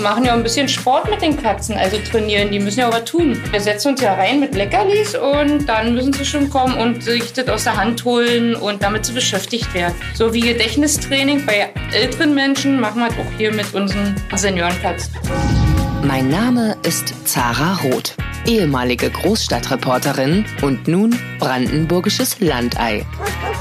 machen ja ein bisschen Sport mit den Katzen, also trainieren. Die müssen ja auch was tun. Wir setzen uns ja rein mit Leckerlis und dann müssen sie schon kommen und sich das aus der Hand holen und damit sie beschäftigt werden. So wie Gedächtnistraining bei älteren Menschen machen wir das auch hier mit unseren Seniorenkatzen. Mein Name ist Zara Roth, ehemalige Großstadtreporterin und nun brandenburgisches Landei.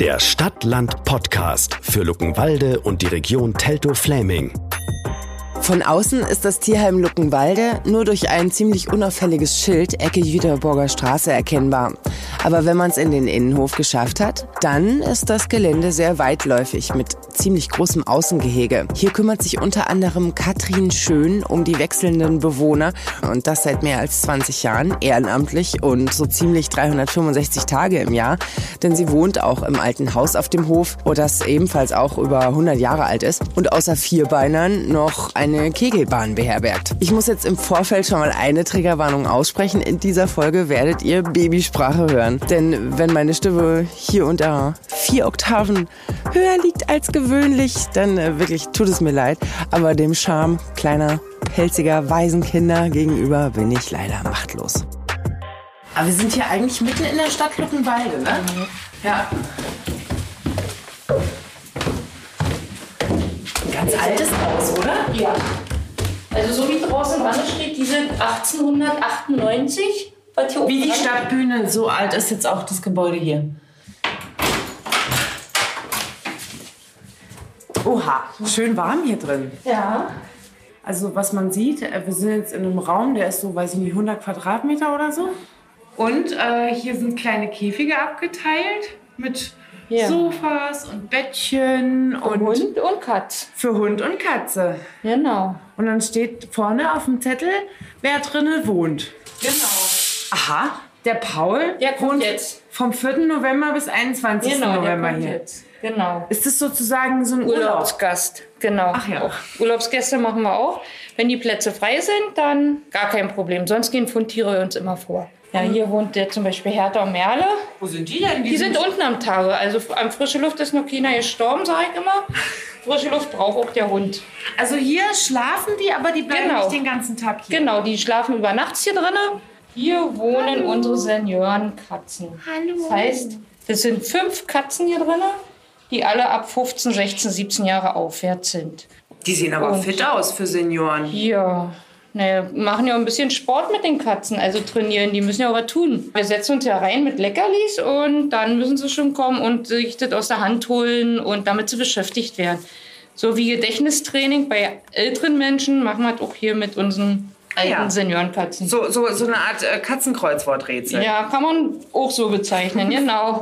der Stadt-Land-Podcast für Luckenwalde und die Region Teltow-Fläming. Von außen ist das Tierheim Luckenwalde nur durch ein ziemlich unauffälliges Schild Ecke Jüterburger Straße erkennbar. Aber wenn man es in den Innenhof geschafft hat, dann ist das Gelände sehr weitläufig mit ziemlich großem Außengehege. Hier kümmert sich unter anderem Katrin Schön um die wechselnden Bewohner und das seit mehr als 20 Jahren ehrenamtlich und so ziemlich 365 Tage im Jahr, denn sie wohnt auch im alten Haus auf dem Hof, wo das ebenfalls auch über 100 Jahre alt ist und außer Vierbeinern noch eine Kegelbahn beherbergt. Ich muss jetzt im Vorfeld schon mal eine Triggerwarnung aussprechen. In dieser Folge werdet ihr Babysprache hören, denn wenn meine Stimme hier unter vier Oktaven höher liegt als gewöhnlich, dann äh, wirklich tut es mir leid. Aber dem Charme kleiner, pelziger Waisenkinder gegenüber bin ich leider machtlos. Aber wir sind hier eigentlich mitten in der Stadt Luckenwalde, ne? Mhm. Ja. Ganz altes Haus, oder? Ja. Also so wie draußen dran steht, die sind 1898. Wie die Stadtbühne, so alt ist jetzt auch das Gebäude hier. Oha, schön warm hier drin. Ja. Also was man sieht, äh, wir sind jetzt in einem Raum, der ist so, weiß ich nicht, 100 Quadratmeter oder so. Und äh, hier sind kleine Käfige abgeteilt mit ja. Sofas und Bettchen und Hund und Katz. Für Hund und Katze. Genau. Und dann steht vorne auf dem Zettel, wer drinnen wohnt. Genau. Aha, der Paul der kommt jetzt. vom 4. November bis 21. Genau, November hier. Jetzt. Genau. Ist das sozusagen so ein Urlaubsgast? Genau. Ach ja. Auch Urlaubsgäste machen wir auch. Wenn die Plätze frei sind, dann gar kein Problem. Sonst gehen Fundtiere uns immer vor. Ja, hier wohnt der zum Beispiel Hertha und Merle. Wo sind die denn? Die, die sind, sind unten am Tage. Also am frische Luft ist noch keiner gestorben, sage ich immer. Frische Luft braucht auch der Hund. Also hier schlafen die, aber die bleiben genau. nicht den ganzen Tag hier. Genau, die schlafen über nachts hier drinnen. Hier wohnen Hallo. unsere Seniorenkatzen. Hallo. Das heißt, es sind fünf Katzen hier drinnen die alle ab 15, 16, 17 Jahre aufwärts sind. Die sehen aber Und fit aus für Senioren. Ja, naja, machen ja ein bisschen Sport mit den Katzen, also trainieren. Die müssen ja auch was tun. Wir setzen uns ja rein mit Leckerlis und dann müssen sie schon kommen und sich das aus der Hand holen und damit sie beschäftigt werden. So wie Gedächtnistraining bei älteren Menschen machen wir das auch hier mit unseren alten ja. Seniorenkatzen. So, so, so eine Art äh, Katzenkreuzworträtsel. Ja, kann man auch so bezeichnen, genau.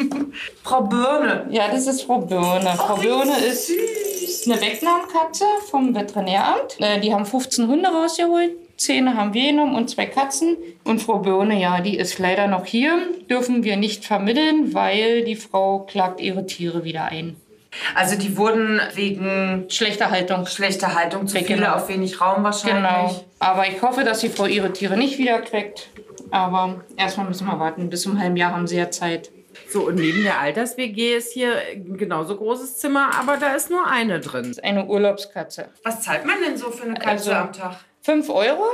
Frau Birne. Ja, das ist Frau Birne. Oh, Frau Birne ist süß. eine Wegnahmkatze vom Veterinäramt. Äh, die haben 15 Hunde rausgeholt. Zähne haben wir genommen und zwei Katzen. Und Frau Birne, ja, die ist leider noch hier. Dürfen wir nicht vermitteln, weil die Frau klagt ihre Tiere wieder ein. Also die wurden wegen schlechter Haltung. Schlechter Haltung zu viele genau. auf wenig Raum wahrscheinlich. Genau. Aber ich hoffe, dass die Frau ihre Tiere nicht wieder queckt. Aber erstmal müssen wir warten. Bis zum halben Jahr haben sie ja Zeit. So, und neben der Alters-WG ist hier ein genauso großes Zimmer, aber da ist nur eine drin. Eine Urlaubskatze. Was zahlt man denn so für eine Katze also, am Tag? 5 Euro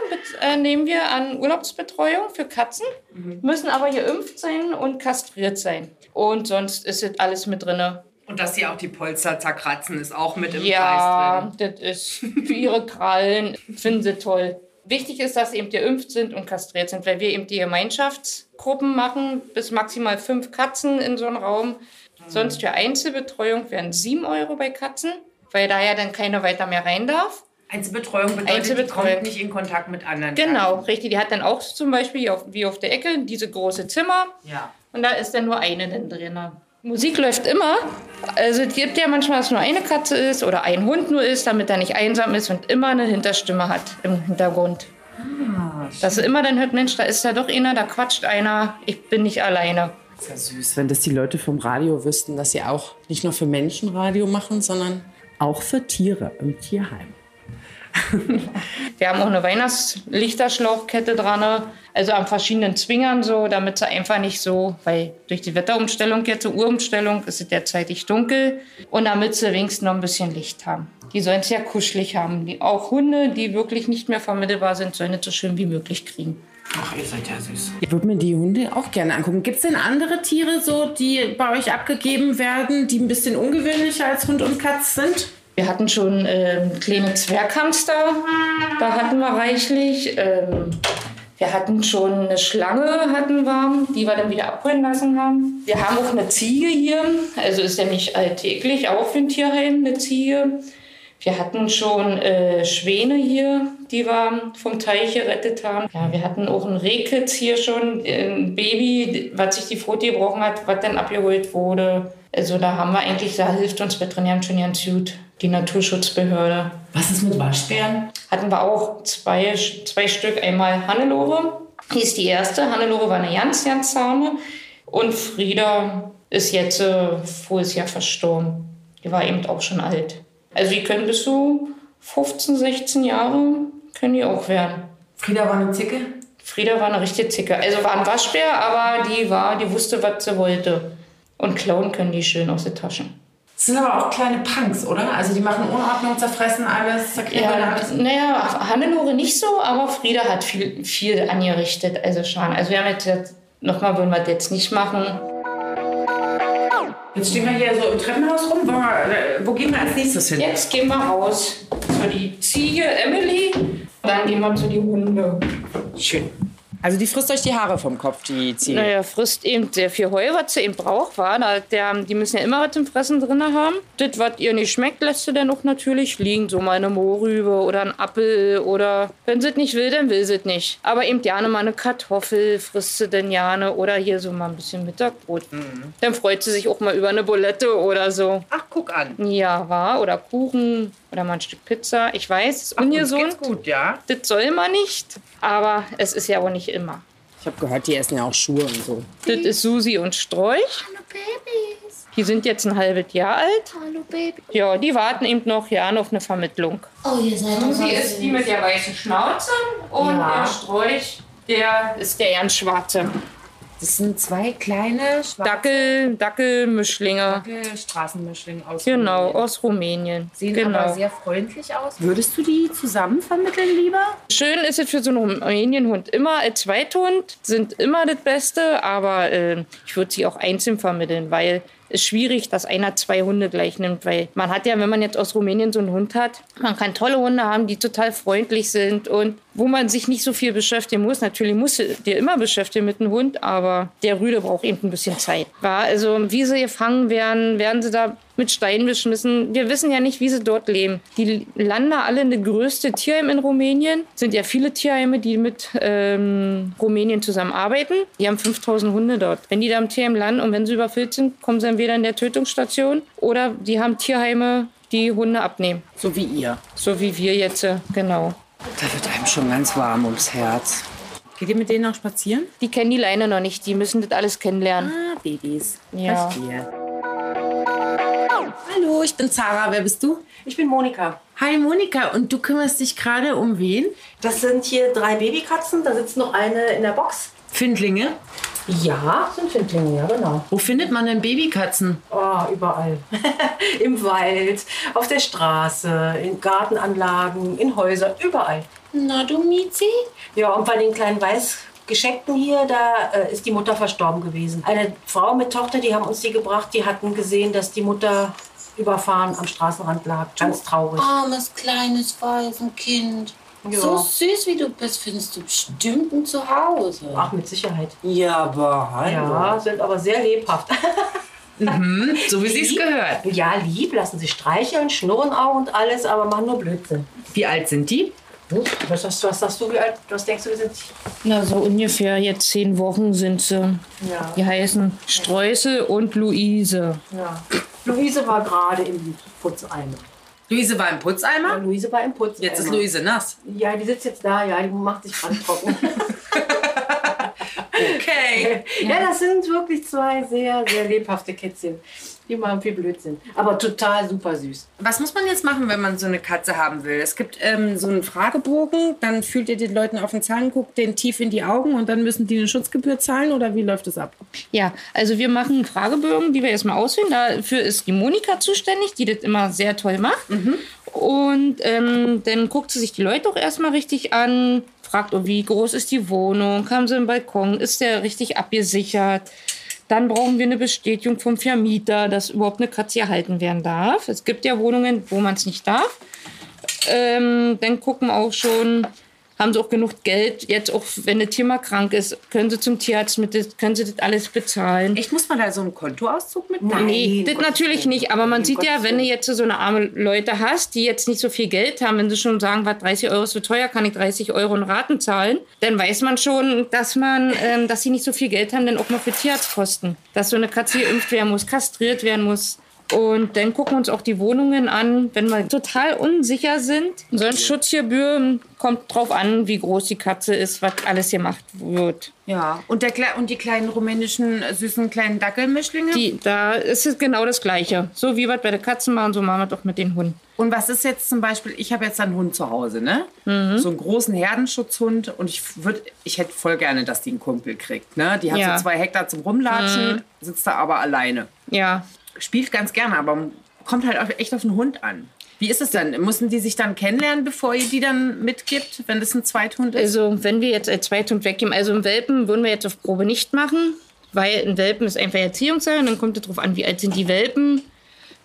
äh, nehmen wir an Urlaubsbetreuung für Katzen, mhm. müssen aber hier geimpft sein und kastriert sein. Und sonst ist es alles mit drin. Und dass sie auch die Polster zerkratzen, ist auch mit im ja, Preis drin. Ja, das ist für ihre Krallen, finden sie toll. Wichtig ist, dass sie eben geimpft sind und kastriert sind, weil wir eben die Gemeinschaftsgruppen machen, bis maximal fünf Katzen in so einem Raum. Mhm. Sonst für Einzelbetreuung wären sieben Euro bei Katzen, weil da ja dann keiner weiter mehr rein darf. Einzelbetreuung bedeutet, Einzelbetreuung. die kommt nicht in Kontakt mit anderen. Genau, Katzen. richtig. Die hat dann auch zum Beispiel wie auf der Ecke diese große Zimmer. Ja. Und da ist dann nur eine drin. Musik läuft immer. Also es gibt ja manchmal, dass nur eine Katze ist oder ein Hund nur ist, damit er nicht einsam ist und immer eine Hinterstimme hat im Hintergrund. Dass sie immer dann hört, Mensch, da ist ja doch einer, da quatscht einer, ich bin nicht alleine. Das ist ja süß, wenn das die Leute vom Radio wüssten, dass sie auch nicht nur für Menschen Radio machen, sondern auch für Tiere im Tierheim. Wir haben auch eine Weihnachtslichterschlauchkette dran, also an verschiedenen Zwingern so, damit sie einfach nicht so, weil durch die Wetterumstellung jetzt, so Uhrumstellung, ist es derzeitig dunkel und damit sie wenigstens noch ein bisschen Licht haben. Die sollen es ja kuschelig haben. Die, auch Hunde, die wirklich nicht mehr vermittelbar sind, sollen es so schön wie möglich kriegen. Ach, ihr seid ja süß. Ich würde mir die Hunde auch gerne angucken. Gibt es denn andere Tiere so, die bei euch abgegeben werden, die ein bisschen ungewöhnlicher als Hund und Katz sind? Wir hatten schon ähm, kleine Zwerghamster, da hatten wir reichlich. Ähm, wir hatten schon eine Schlange, hatten wir, die wir dann wieder abholen lassen haben. Wir haben auch eine Ziege hier, also ist ja nicht alltäglich, auch für ein Tierheim eine Ziege. Wir hatten schon äh, Schwäne hier, die wir vom Teich gerettet haben. Ja, wir hatten auch ein Rehkitz hier schon, ein Baby, was sich die Pfote gebrochen hat, was dann abgeholt wurde. Also da haben wir eigentlich, da hilft uns Veterinär schon ganz gut, die Naturschutzbehörde. Was ist mit Waschbären? Hatten wir auch zwei, zwei Stück. Einmal Hannelore, die ist die erste. Hannelore war eine ganz, ganz zahme. Und Frieda ist jetzt äh, voriges Jahr verstorben. Die war eben auch schon alt. Also die können bis zu 15, 16 Jahre können die auch werden. Frieda war eine Zicke? Frieda war eine richtige Zicke. Also war ein Waschbär, aber die war, die wusste, was sie wollte. Und klauen können die schön aus den Taschen. Das sind aber auch kleine Punks, oder? Also die machen Unordnung, zerfressen alles, zerknibbeln Ja, alles. naja, Hannelore nicht so, aber Frieda hat viel, viel angerichtet. Also schon. Also wir haben jetzt, nochmal wollen wir das jetzt nicht machen. Jetzt stehen wir hier so im Treppenhaus rum. Wir, äh, wo gehen wir als nächstes hin? Jetzt gehen wir raus zu die Ziege Emily. Dann gehen wir zu die Hunde. Schön. Also die frisst euch die Haare vom Kopf, die Ziege. Naja, frisst eben sehr viel Heu, was sie eben braucht. War. Da, die müssen ja immer was zum Fressen drin haben. Das, was ihr nicht schmeckt, lässt sie dann auch natürlich liegen. So mal eine Mohrrübe oder ein Apfel oder wenn sie es nicht will, dann will sie es nicht. Aber eben gerne mal eine Kartoffel frisst sie dann gerne oder hier so mal ein bisschen Mittagbrot. Dann freut sie sich auch mal über eine Bulette oder so. Ach, guck an. Ja, war. Oder Kuchen oder mal ein Stück Pizza. Ich weiß, es ist ungesund. gut, ja. Das soll man nicht. Aber es ist ja auch nicht immer. Ich habe gehört, die essen ja auch Schuhe und so. Das ist Susi und Sträuch. Hallo Babys. Die sind jetzt ein halbes Jahr alt. Hallo Baby. Ja, die warten eben noch ja auf eine Vermittlung. Oh, ihr seid Susi ist die mit der weißen Schnauze und Ja. der Sträuch, der ist der ganz schwarze. Das sind zwei kleine Dackel, Dackelmischlinge. Straßenmischlinge aus. Genau, aus Rumänien. Sehen genau. aber sehr freundlich aus. Würdest du die zusammen vermitteln lieber? Schön ist es für so einen Rumänienhund immer. Als Zweithund sind immer das Beste, aber äh, ich würde sie auch einzeln vermitteln, weil es schwierig, dass einer zwei Hunde gleich nimmt, weil man hat ja, wenn man jetzt aus Rumänien so einen Hund hat, man kann tolle Hunde haben, die total freundlich sind und wo man sich nicht so viel beschäftigen muss. Natürlich muss du dir immer beschäftigen mit einem Hund, aber der Rüde braucht eben ein bisschen Zeit. Ja, also wie sie gefangen werden, werden sie da mit Steinen beschmissen. Wir wissen ja nicht, wie sie dort leben. Die landen alle in das größte Tierheim in Rumänien. Sind ja viele Tierheime, die mit ähm, Rumänien zusammenarbeiten. Die haben 5000 Hunde dort. Wenn die da im Tierheim landen und wenn sie überfüllt sind, kommen sie entweder in der Tötungsstation oder die haben Tierheime, die Hunde abnehmen. So wie ihr. So wie wir jetzt, äh, genau. Da wird einem schon ganz warm ums Herz. Geht ihr mit denen noch spazieren? Die kennen die Leine noch nicht, die müssen das alles kennenlernen. Ah, Babys. Ja. Verstehe. Hallo, ich bin Zara. Wer bist du? Ich bin Monika. Hi Monika, und du kümmerst dich gerade um wen? Das sind hier drei Babykatzen. Da sitzt noch eine in der Box. Findlinge. Ja, sind Findlinge, ja genau. Wo findet man denn Babykatzen? Oh, überall. Im Wald, auf der Straße, in Gartenanlagen, in Häusern, überall. Na du Miezi? Ja, und bei den kleinen Weißgeschenkten hier, da äh, ist die Mutter verstorben gewesen. Eine Frau mit Tochter, die haben uns die gebracht, die hatten gesehen, dass die Mutter überfahren am Straßenrand lag. Ganz traurig. Armes, kleines Waisenkind. Ja. So süß wie du bist, findest du bestimmt ein Zuhause. Ach, mit Sicherheit. Ja, aber hallo. Ja, sind aber sehr lebhaft. So wie sie es gehört. Ja, lieb, lassen sich streicheln, schnurren auch und alles, aber machen nur Blödsinn. Wie alt sind die? Hm? Was, was, was sagst du, wie alt, was denkst du, wie sind sie? Na, so ungefähr jetzt zehn Wochen sind sie. Ja. Die heißen Streusel und Luise. ja. Luise war gerade im Putzeimer. Luise war im Putzeimer? Ja, Luise war im Putzeimer. Jetzt ist Luise nass. Ja, die sitzt jetzt da, ja, die macht sich gerade trocken. Okay. ja, das sind wirklich zwei sehr, sehr lebhafte Kätzchen. Die machen viel Blödsinn. Aber total super süß. Was muss man jetzt machen, wenn man so eine Katze haben will? Es gibt ähm, so einen Fragebogen, dann fühlt ihr den Leuten auf den Zahn, guckt denen tief in die Augen und dann müssen die eine Schutzgebühr zahlen oder wie läuft das ab? Ja, also wir machen einen Fragebogen, die wir erstmal auswählen. Dafür ist die Monika zuständig, die das immer sehr toll macht. Und ähm, dann guckt sie sich die Leute auch erstmal richtig an, fragt, oh, wie groß ist die Wohnung, haben sie einen Balkon, ist der richtig abgesichert. Dann brauchen wir eine Bestätigung vom Vermieter, dass überhaupt eine Katze erhalten werden darf. Es gibt ja Wohnungen, wo man es nicht darf. Ähm, dann gucken auch schon, haben sie auch genug Geld, jetzt auch wenn das Tier mal krank ist, können sie zum Tierarzt mit, das, können sie das alles bezahlen. Ich muss mal da so einen Kontoauszug mitnehmen. Nee, das Gottes natürlich Willen. nicht. Aber man sieht ja, Gottes wenn du jetzt so eine arme Leute hast, die jetzt nicht so viel Geld haben, wenn sie schon sagen, was 30 Euro ist so teuer, kann ich 30 Euro in Raten zahlen, dann weiß man schon, dass man, ähm, dass sie nicht so viel Geld haben, dann auch mal für Tierarztkosten. Dass so eine Katze geimpft werden muss, kastriert werden muss. Und dann gucken wir uns auch die Wohnungen an, wenn wir total unsicher sind. So ein Schutzgebühr kommt drauf an, wie groß die Katze ist, was alles gemacht wird. Ja. Und, der, und die kleinen rumänischen, äh, süßen kleinen Dackelmischlinge? Die, da ist es genau das Gleiche. So wie wir es bei den Katzen machen, so machen wir es doch mit den Hunden. Und was ist jetzt zum Beispiel, ich habe jetzt einen Hund zu Hause, ne? So einen großen Herdenschutzhund und ich würde, ich hätte voll gerne, dass die einen Kumpel kriegt, ne? Die hat Ja. so zwei Hektar zum Rumlatschen, sitzt da aber alleine. Ja, Spielt ganz gerne, aber kommt halt echt auf den Hund an. Wie ist es denn? Müssen die sich dann kennenlernen, bevor ihr die dann mitgibt, wenn das ein Zweithund ist? also wenn wir jetzt als Zweithund weggeben, also einen Welpen würden wir jetzt auf Probe nicht machen, weil ein Welpen ist einfach Erziehungssache und dann kommt es darauf an, wie alt sind die Welpen,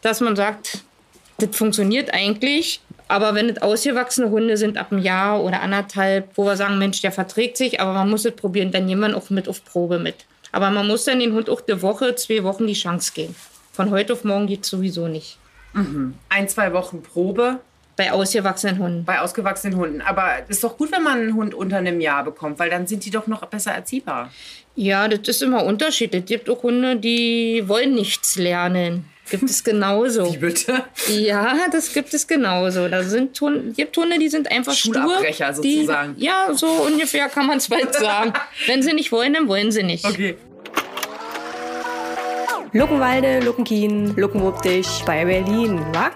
dass man sagt, das funktioniert eigentlich. Aber wenn es ausgewachsene Hunde sind ab einem Jahr oder anderthalb, wo wir sagen, Mensch, der verträgt sich, aber man muss es probieren, dann nehmen wir auch mit auf Probe mit. Aber man muss dann den Hund auch eine Woche, zwei Wochen die Chance geben. Von heute auf morgen geht es sowieso nicht. Ein, zwei Wochen Probe Bei ausgewachsenen Hunden. bei ausgewachsenen Hunden. Aber es ist doch gut, wenn man einen Hund unter einem Jahr bekommt, weil dann sind die doch noch besser erziehbar. Ja, das ist immer unterschiedlich. Es gibt auch Hunde, die wollen nichts lernen. Gibt es genauso. Wie bitte? Ja, das gibt es genauso. Da sind Hunde, gibt Hunde, die sind einfach Schulabbrecher stur. Die, sozusagen. ja, so ungefähr kann man es bald sagen. Wenn sie nicht wollen, dann wollen sie nicht. Okay. Luckenwalde, Luckenkien, Luckenwuppdich bei Berlin, wa?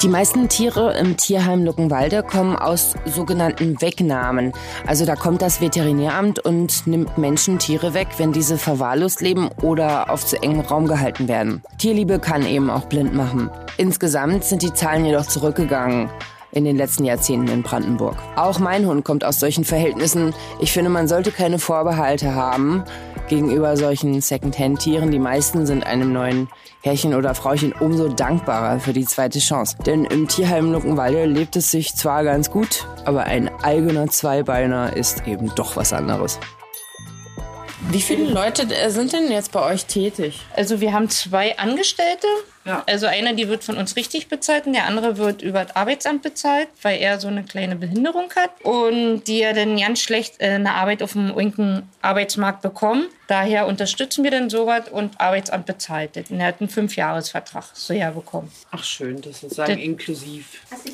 Die meisten Tiere im Tierheim Luckenwalde kommen aus sogenannten Wegnahmen. Also da kommt das Veterinäramt und nimmt Menschen Tiere weg, wenn diese verwahrlost leben oder auf zu engem Raum gehalten werden. Tierliebe kann eben auch blind machen. Insgesamt sind die Zahlen jedoch zurückgegangen in den letzten Jahrzehnten in Brandenburg. Auch mein Hund kommt aus solchen Verhältnissen. Ich finde, man sollte keine Vorbehalte haben gegenüber solchen Secondhand-Tieren. Die meisten sind einem neuen Herrchen oder Frauchen umso dankbarer für die zweite Chance. Denn im Tierheim Luckenwalde lebt es sich zwar ganz gut, aber ein eigener Zweibeiner ist eben doch was anderes. Wie viele Leute äh, sind denn jetzt bei euch tätig? Also wir haben zwei Angestellte. Ja. Also einer, die wird von uns richtig bezahlt und der andere wird über das Arbeitsamt bezahlt, weil er so eine kleine Behinderung hat und die ja dann ganz schlecht äh, eine Arbeit auf dem linken Arbeitsmarkt bekommen. Daher unterstützen wir dann sowas und Arbeitsamt bezahlt das. Und er hat einen Fünfjahresvertrag so ja bekommen. Ach schön, das ist sozusagen Das- inklusiv.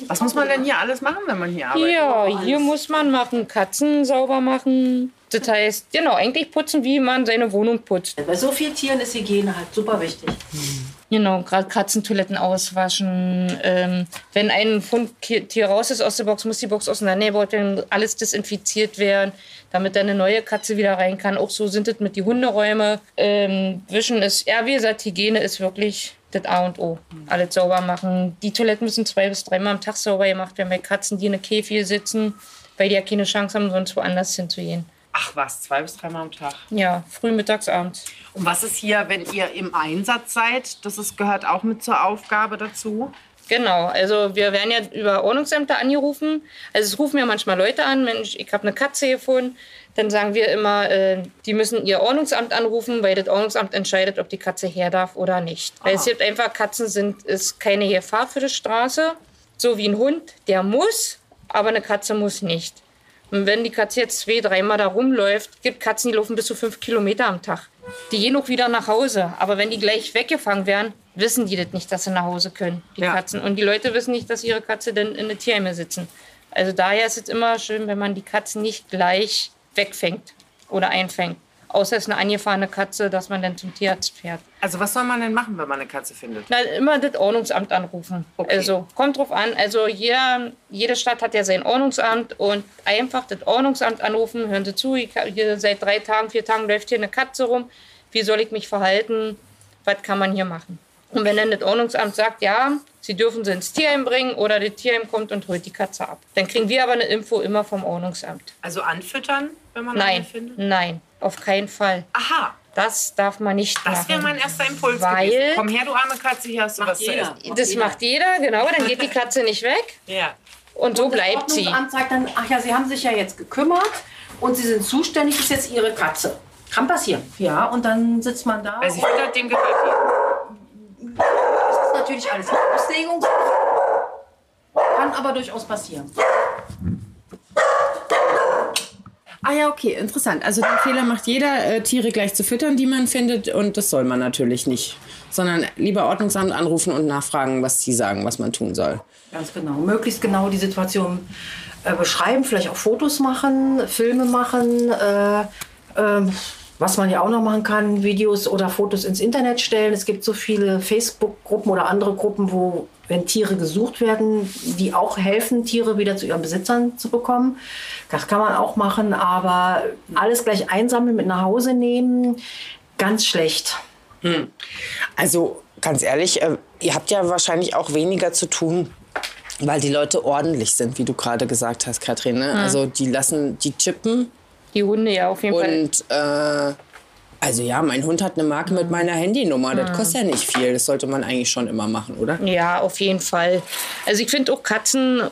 Was muss man denn hier alles machen, wenn man hier arbeitet? Ja, hier muss man machen, Katzen sauber machen. Das heißt, genau, eigentlich putzen, wie man seine Wohnung putzt. Bei so vielen Tieren ist Hygiene halt super wichtig. Genau, gerade Katzentoiletten auswaschen. Ähm, wenn ein Fundtier raus ist aus der Box, muss die Box auseinandergebaut werden, alles desinfiziert werden, damit dann eine neue Katze wieder rein kann. Auch so sind es mit die Hunderäume. Ähm, Wischen ist, ja, wie gesagt, Hygiene ist wirklich das A und O. Alles sauber machen. Die Toiletten müssen zwei bis dreimal am Tag sauber gemacht werden bei Katzen, die in der Käfige sitzen, weil die ja keine Chance haben, sonst woanders hinzugehen. Ach was, zwei bis dreimal am Tag. Ja, früh, mittags, abends. Und was ist hier, wenn ihr im Einsatz seid? Das ist, gehört auch mit zur Aufgabe dazu. Genau, also wir werden ja über Ordnungsämter angerufen. Also es rufen ja manchmal Leute an, Mensch, ich habe eine Katze gefunden. Dann sagen wir immer, äh, die müssen ihr Ordnungsamt anrufen, weil das Ordnungsamt entscheidet, ob die Katze her darf oder nicht. Weil es gibt einfach, Katzen sind ist keine Gefahr für die Straße. So wie ein Hund, der muss, aber eine Katze muss nicht. Und wenn die Katze jetzt zwei, dreimal da rumläuft, gibt Katzen, die laufen bis zu fünf Kilometer am Tag. Die gehen auch wieder nach Hause. Aber wenn die gleich weggefangen werden, wissen die das nicht, dass sie nach Hause können, die Ja. Katzen. Und die Leute wissen nicht, dass ihre Katze denn in der Tierheime sitzen. Also daher ist es immer schön, wenn man die Katzen nicht gleich wegfängt oder einfängt. Außer es ist eine angefahrene Katze, dass man dann zum Tierarzt fährt. Also was soll man denn machen, wenn man eine Katze findet? Na, immer das Ordnungsamt anrufen. Okay. Also kommt drauf an. Also jeder, jede Stadt hat ja sein Ordnungsamt und einfach das Ordnungsamt anrufen. Hören Sie zu, hier seit drei Tagen, vier Tagen läuft hier eine Katze rum. Wie soll ich mich verhalten? Was kann man hier machen? Und wenn dann das Ordnungsamt sagt, ja, Sie dürfen sie ins Tierheim bringen oder das Tierheim kommt und holt die Katze ab. Dann kriegen wir aber eine Info immer vom Ordnungsamt. Also anfüttern, wenn man eine Nein, findet? nein, auf keinen Fall. Aha, Das darf man nicht das machen. wäre mein erster Impuls Weil- gewesen. Komm her, du arme Katze, hier hast du was zu essen. das macht jeder, genau. Dann geht die Katze nicht weg Ja. und so Das bleibt sie. Sagt dann, ach ja, Sie haben sich ja jetzt gekümmert und Sie sind zuständig, das ist jetzt Ihre Katze. Kann passieren. Ja, und dann sitzt man da. Weil sie füttert, dem gehört die. Das ist natürlich alles Auslegung. Kann aber durchaus passieren. Ah ja, okay, interessant. Also den Fehler macht jeder, äh, Tiere gleich zu füttern, die man findet. Und das soll man natürlich nicht. Sondern lieber Ordnungsamt anrufen und nachfragen, was die sagen, was man tun soll. Ganz genau. Möglichst genau die Situation äh, beschreiben, vielleicht auch Fotos machen, Filme machen. Äh, ähm, was man ja auch noch machen kann, Videos oder Fotos ins Internet stellen. Es gibt so viele Facebook-Gruppen oder andere Gruppen, wo, wenn Tiere gesucht werden, die auch helfen, Tiere wieder zu ihren Besitzern zu bekommen. Das kann man auch machen, aber alles gleich einsammeln, mit nach Hause nehmen, ganz schlecht. Also ganz ehrlich, äh, ihr habt ja wahrscheinlich auch weniger zu tun, weil die Leute ordentlich sind, wie du gerade gesagt hast, Katrin. Ne? Also die lassen, die chippen Die Hunde ja auf jeden Fall. und äh, also ja, mein Hund hat eine Marke mit meiner Handynummer. Das kostet ja nicht viel. Das sollte man eigentlich schon immer machen, oder? Ja, auf jeden Fall. Also ich finde auch Katzen,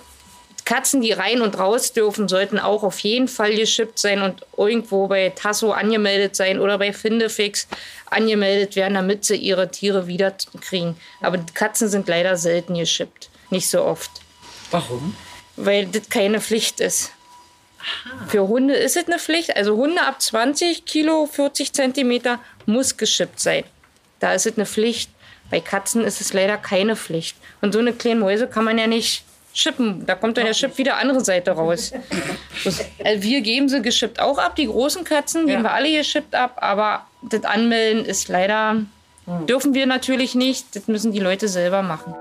Katzen, die rein und raus dürfen, sollten auch auf jeden Fall geschippt sein und irgendwo bei Tasso angemeldet sein oder bei Findefix angemeldet werden, damit sie ihre Tiere wieder kriegen. Aber die Katzen sind leider selten geschippt. Nicht so oft. Warum? Weil das keine Pflicht ist. Für Hunde ist es eine Pflicht. Also Hunde ab 20 Kilo, 40 Zentimeter muss geschippt sein. Da ist es eine Pflicht. Bei Katzen ist es leider keine Pflicht. Und so eine kleine Mäuse kann man ja nicht schippen. Da kommt dann der Chip wieder andere Seite raus. Das, also wir geben sie geschippt auch ab. Die großen Katzen geben wir alle geschippt ab. Aber das Anmelden ist leider, dürfen wir natürlich nicht. Das müssen die Leute selber machen.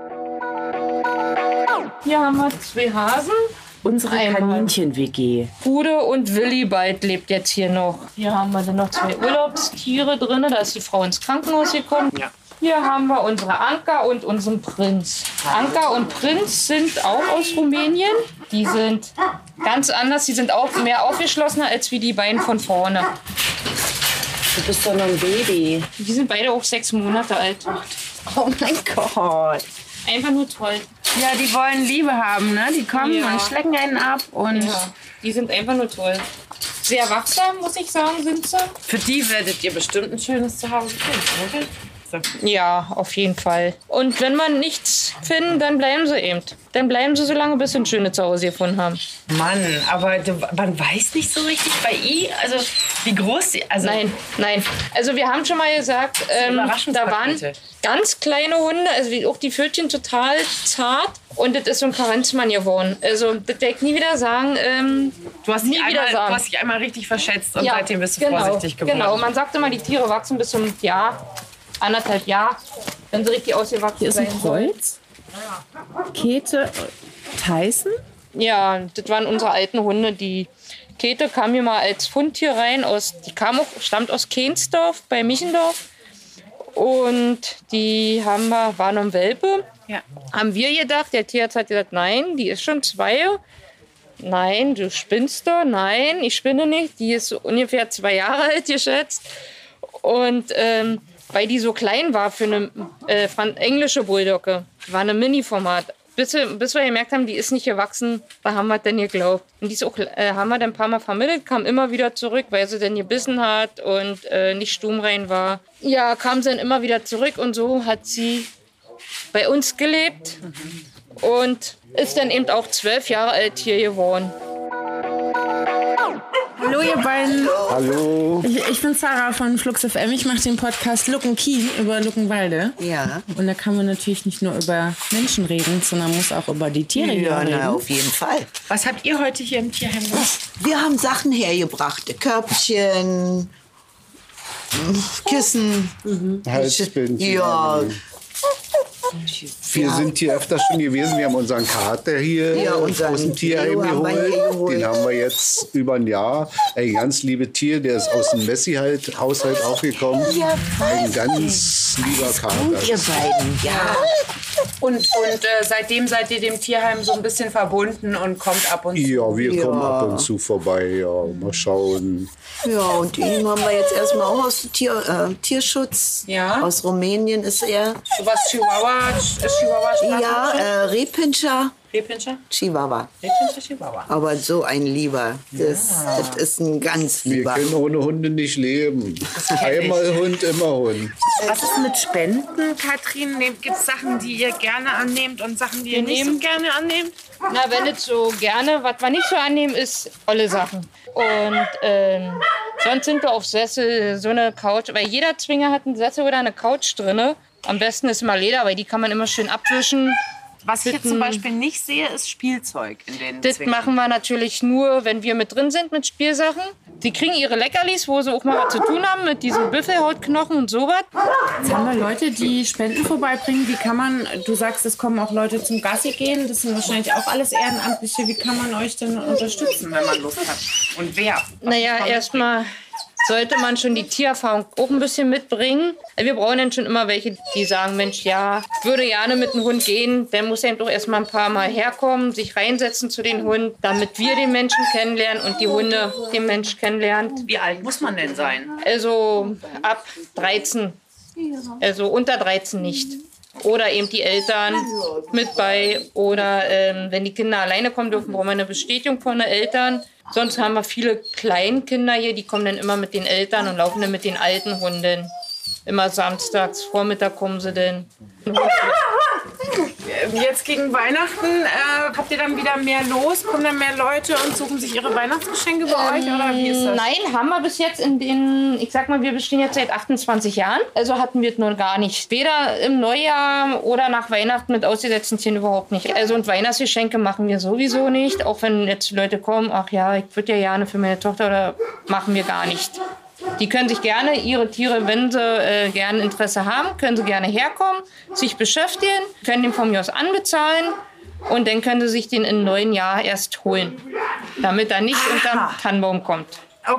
Hier haben wir zwei Hasen. Unsere. Kaninchen-WG. Bude und Willibald lebt jetzt hier noch. Hier haben wir dann noch zwei Urlaubstiere drin. Da ist die Frau ins Krankenhaus gekommen. Ja. Hier haben wir unsere Anka und unseren Prinz. Anka und Prinz sind auch aus Rumänien. Die sind ganz anders. Die sind auch mehr aufgeschlossener als wie die beiden von vorne. Du bist doch noch ein Baby. Die sind beide auch sechs Monate alt. Oh mein Gott. Einfach nur toll. Ja, die wollen Liebe haben, ne? Die kommen Ja. und schlecken einen ab und Ja, die sind einfach nur toll. Sehr wachsam, muss ich sagen, sind sie. Für die werdet ihr bestimmt ein schönes Zuhause finden, oder? Ja, auf jeden Fall. Und wenn man nichts finden, dann bleiben sie eben. Dann bleiben sie so lange, bis sie ein schönes Zuhause gefunden haben. Mann, aber man weiß nicht so richtig bei ihr, also wie groß sie, also Nein, nein. Also wir haben schon mal gesagt, ähm, da waren ganz kleine Hunde, also wie auch die Pfötchen total zart. Und das ist so ein Karenzmann geworden. Also das werde ich nie wieder sagen. Ähm, du, hast nie wieder einmal, sagen. du hast dich einmal richtig verschätzt und Ja, seitdem bist du genau, vorsichtig geworden. Genau, man sagt immer, die Tiere wachsen bis zum Jahr, anderthalb Jahr, wenn sie richtig ausgewachsen Hier ist ein sein. Kreuz. Käthe Tyson. Ja, das waren unsere alten Hunde. Die Käthe kam hier mal als Fundtier rein. Aus, die kam auch, stammt aus Kehnsdorf bei Michendorf. Und die haben wir, war noch ein Welpe. Ja. Haben wir gedacht, der Tierarzt hat gesagt, nein, die ist schon zwei. Nein, du spinnst doch. Nein, ich spinne nicht. Die ist ungefähr zwei Jahre alt geschätzt. Und ähm, weil die so klein war für eine äh, englische Bulldogge, war eine Mini-Format. Bis wir, bis wir gemerkt haben, die ist nicht gewachsen, da haben wir dann geglaubt. Und die ist auch, äh, haben wir dann ein paar Mal vermittelt, kam immer wieder zurück, weil sie dann gebissen hat und äh, nicht stummrein war. Ja, kam sie dann immer wieder zurück und so hat sie bei uns gelebt und ist dann eben auch zwölf Jahre alt hier geworden. Hallo ihr beiden. Hallo. Ich, ich bin Sarah von Flux FM. Ich mache den Podcast Luckenkien über Luckenwalde. Ja. Und da kann man natürlich nicht nur über Menschen reden, sondern muss auch über die Tiere Ja, reden. na, auf jeden Fall. Was habt ihr heute hier im Tierheim gemacht? Wir haben Sachen hergebracht. Körbchen, Kissen. Halsbändchen. Ja. Wir sind hier öfter schon gewesen. Wir haben unseren Kater hier Ja, aus unseren dem Tierheim geholt. Den haben wir jetzt über ein Jahr. Ein ganz liebes Tier, der ist aus dem Messi-Haushalt auch gekommen. Ja, ein ganz lieber Kater. Ihr beiden, ja. Und, und äh, seitdem seid ihr dem Tierheim so ein bisschen verbunden und kommt ab und zu. Ja, wir Ja. kommen ab und zu vorbei. Ja, mal schauen. Ja, und ihn haben wir jetzt erstmal auch aus dem Tier, äh, Tierschutz. Ja. Aus Rumänien ist er. So was Chihuahua, ist Chihuahua Ja, äh, Rehpinscher. Rehpinscher? Chihuahua. Rehpinscher, Chihuahua. Aber so ein Lieber. Das, das ist ein ganz Wir lieber. können ohne Hunde nicht leben. Einmal Hund, immer Hund. Was ist mit Spenden, Katrin? Gibt es Sachen, die ihr gerne annehmt und Sachen, die ihr nicht so nehmen- gerne annehmt? Na, wenn nicht so gerne, was wir nicht so annehmen, ist olle Sachen. Und ähm, sonst sind wir auf Sessel, so eine Couch. Weil jeder Zwinger hat einen Sessel oder eine Couch drinne. Am besten ist immer Leder, weil die kann man immer schön abwischen. Was ich jetzt zum Beispiel nicht sehe, ist Spielzeug in den Das Zwingern. machen wir natürlich nur, wenn wir mit drin sind mit Spielsachen. Die kriegen ihre Leckerlis, wo sie auch mal was zu tun haben mit diesen Büffelhautknochen und sowas. Jetzt haben wir Leute, die Spenden vorbeibringen. Wie kann man, du sagst, es kommen auch Leute zum Gassi gehen. Das sind wahrscheinlich auch alles Ehrenamtliche. Wie kann man euch denn unterstützen, wenn man Lust hat? Und wer? Naja, erstmal sollte man schon die Tiererfahrung auch ein bisschen mitbringen. Wir brauchen dann schon immer welche, die sagen, Mensch, ja, würde gerne mit dem Hund gehen. Der muss eben doch erstmal ein paar Mal herkommen, sich reinsetzen zu den Hunden, damit wir den Menschen kennenlernen und die Hunde den Mensch kennenlernen. Wie alt muss man denn sein? Also ab 13. Also unter 13 nicht. Oder eben die Eltern mit bei. Oder ähm, wenn die Kinder alleine kommen dürfen, brauchen wir eine Bestätigung von den Eltern. Sonst haben wir viele Kleinkinder hier, die kommen dann immer mit den Eltern und laufen dann mit den alten Hunden. Immer samstags, Vormittag kommen sie denn. Jetzt gegen Weihnachten äh, habt ihr dann wieder mehr los? Kommen dann mehr Leute und suchen sich ihre Weihnachtsgeschenke bei euch? Oder wie ist das? Nein, haben wir bis jetzt in den, ich sag mal, wir bestehen jetzt seit 28 Jahren. Also hatten wir es noch gar nicht. Weder im Neujahr oder nach Weihnachten mit ausgesetzten Tieren überhaupt nicht. Also und Weihnachtsgeschenke machen wir sowieso nicht. Auch wenn jetzt Leute kommen, ach ja, ich würde ja gerne für meine Tochter oder machen wir gar nicht. Die können sich gerne ihre Tiere, wenn sie äh, gerne Interesse haben, können sie gerne herkommen, sich beschäftigen, können den von mir aus anbezahlen und dann können sie sich den im neuen Jahr erst holen, damit er nicht unterm Tannenbaum kommt.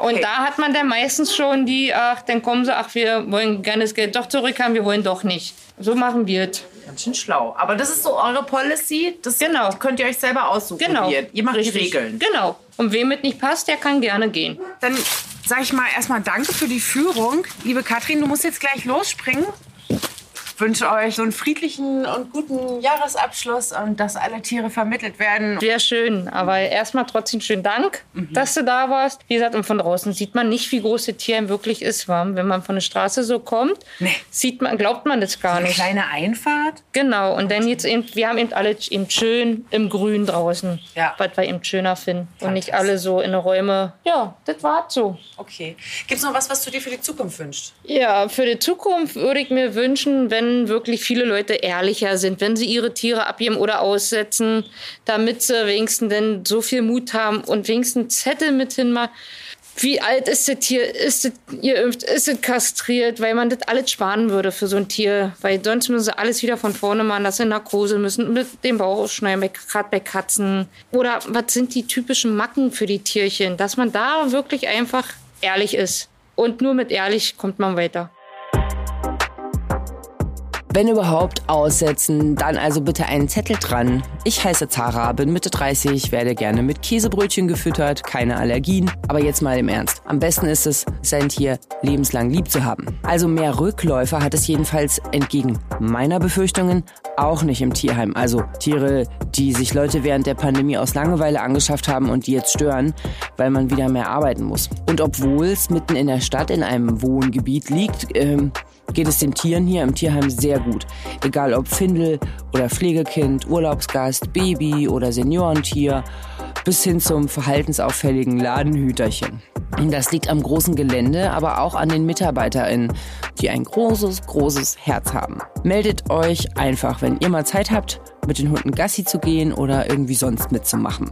Und da hat man dann meistens schon die, ach, dann kommen sie, ach, wir wollen gerne das Geld doch zurückhaben, wir wollen doch nicht. So machen wir es. Ganz schön schlau. Aber das ist so eure Policy. Das Genau. könnt ihr euch selber aussuchen. Genau. Ihr, ihr macht die Richtig. Regeln. Genau. Und wem es nicht passt, der kann gerne gehen. Dann sage ich mal erstmal Danke für die Führung. Liebe Katrin, du musst jetzt gleich losspringen. Ich wünsche euch so einen friedlichen und guten Jahresabschluss und dass alle Tiere vermittelt werden. Sehr schön, aber erstmal trotzdem schönen Dank, dass du da warst. Wie gesagt, und von draußen sieht man nicht, wie groß das Tier wirklich ist. wa? Wenn man von der Straße so kommt, sieht man, glaubt man das gar Eine nicht. kleine Einfahrt. Genau, und dann jetzt eben, wir haben eben alle eben schön im Grün draußen, Ja. was wir eben schöner finden. Und nicht alle so in den Räume. Ja, das war so. Okay. Gibt es noch was, was du dir für die Zukunft wünschst? Ja, für die Zukunft würde ich mir wünschen, wenn wirklich viele Leute ehrlicher sind, wenn sie ihre Tiere abgeben oder aussetzen, damit sie wenigstens denn so viel Mut haben und wenigstens Zettel mit hinmachen. Wie alt ist das Tier? Ist es geimpft? Ist es kastriert? Weil man das alles sparen würde für so ein Tier. Weil sonst müssen sie alles wieder von vorne machen, dass sie Narkose müssen, mit dem Bauch ausschneiden, gerade bei Katzen. Oder was sind die typischen Macken für die Tierchen? Dass man da wirklich einfach ehrlich ist. Und nur mit ehrlich kommt man weiter. Wenn überhaupt aussetzen, dann also bitte einen Zettel dran. Ich heiße Zara, bin Mitte 30, werde gerne mit Käsebrötchen gefüttert, keine Allergien. Aber jetzt mal im Ernst. Am besten ist es, sein Tier lebenslang lieb zu haben. Also mehr Rückläufer hat es jedenfalls entgegen meiner Befürchtungen auch nicht im Tierheim. Also Tiere, die sich Leute während der Pandemie aus Langeweile angeschafft haben und die jetzt stören, weil man wieder mehr arbeiten muss. Und obwohl es mitten in der Stadt in einem Wohngebiet liegt, ähm, geht es den Tieren hier im Tierheim sehr gut. Egal ob Findel oder Pflegekind, Urlaubsgast, Baby oder Seniorentier, bis hin zum verhaltensauffälligen Ladenhüterchen. Das liegt am großen Gelände, aber auch an den MitarbeiterInnen, die ein großes, großes Herz haben. Meldet euch einfach, wenn ihr mal Zeit habt, mit den Hunden Gassi zu gehen oder irgendwie sonst mitzumachen.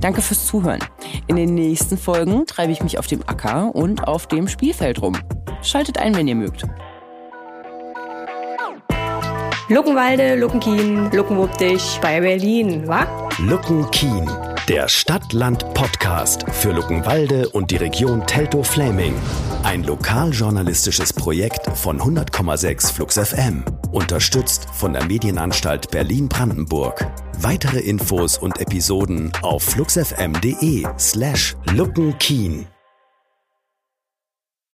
Danke fürs Zuhören. In den nächsten Folgen treibe ich mich auf dem Acker und auf dem Spielfeld rum. Schaltet ein, wenn ihr mögt. Luckenwalde, Luckenkien, Luckenwuppdich bei Berlin, wa? Luckenkien, der Stadt-Land-Podcast für Luckenwalde und die Region Teltow-Fläming. Ein lokaljournalistisches Projekt von 100,6 Flux FM. Unterstützt von der Medienanstalt Berlin-Brandenburg. Weitere Infos und Episoden auf fluxfm.de slash luckenkien.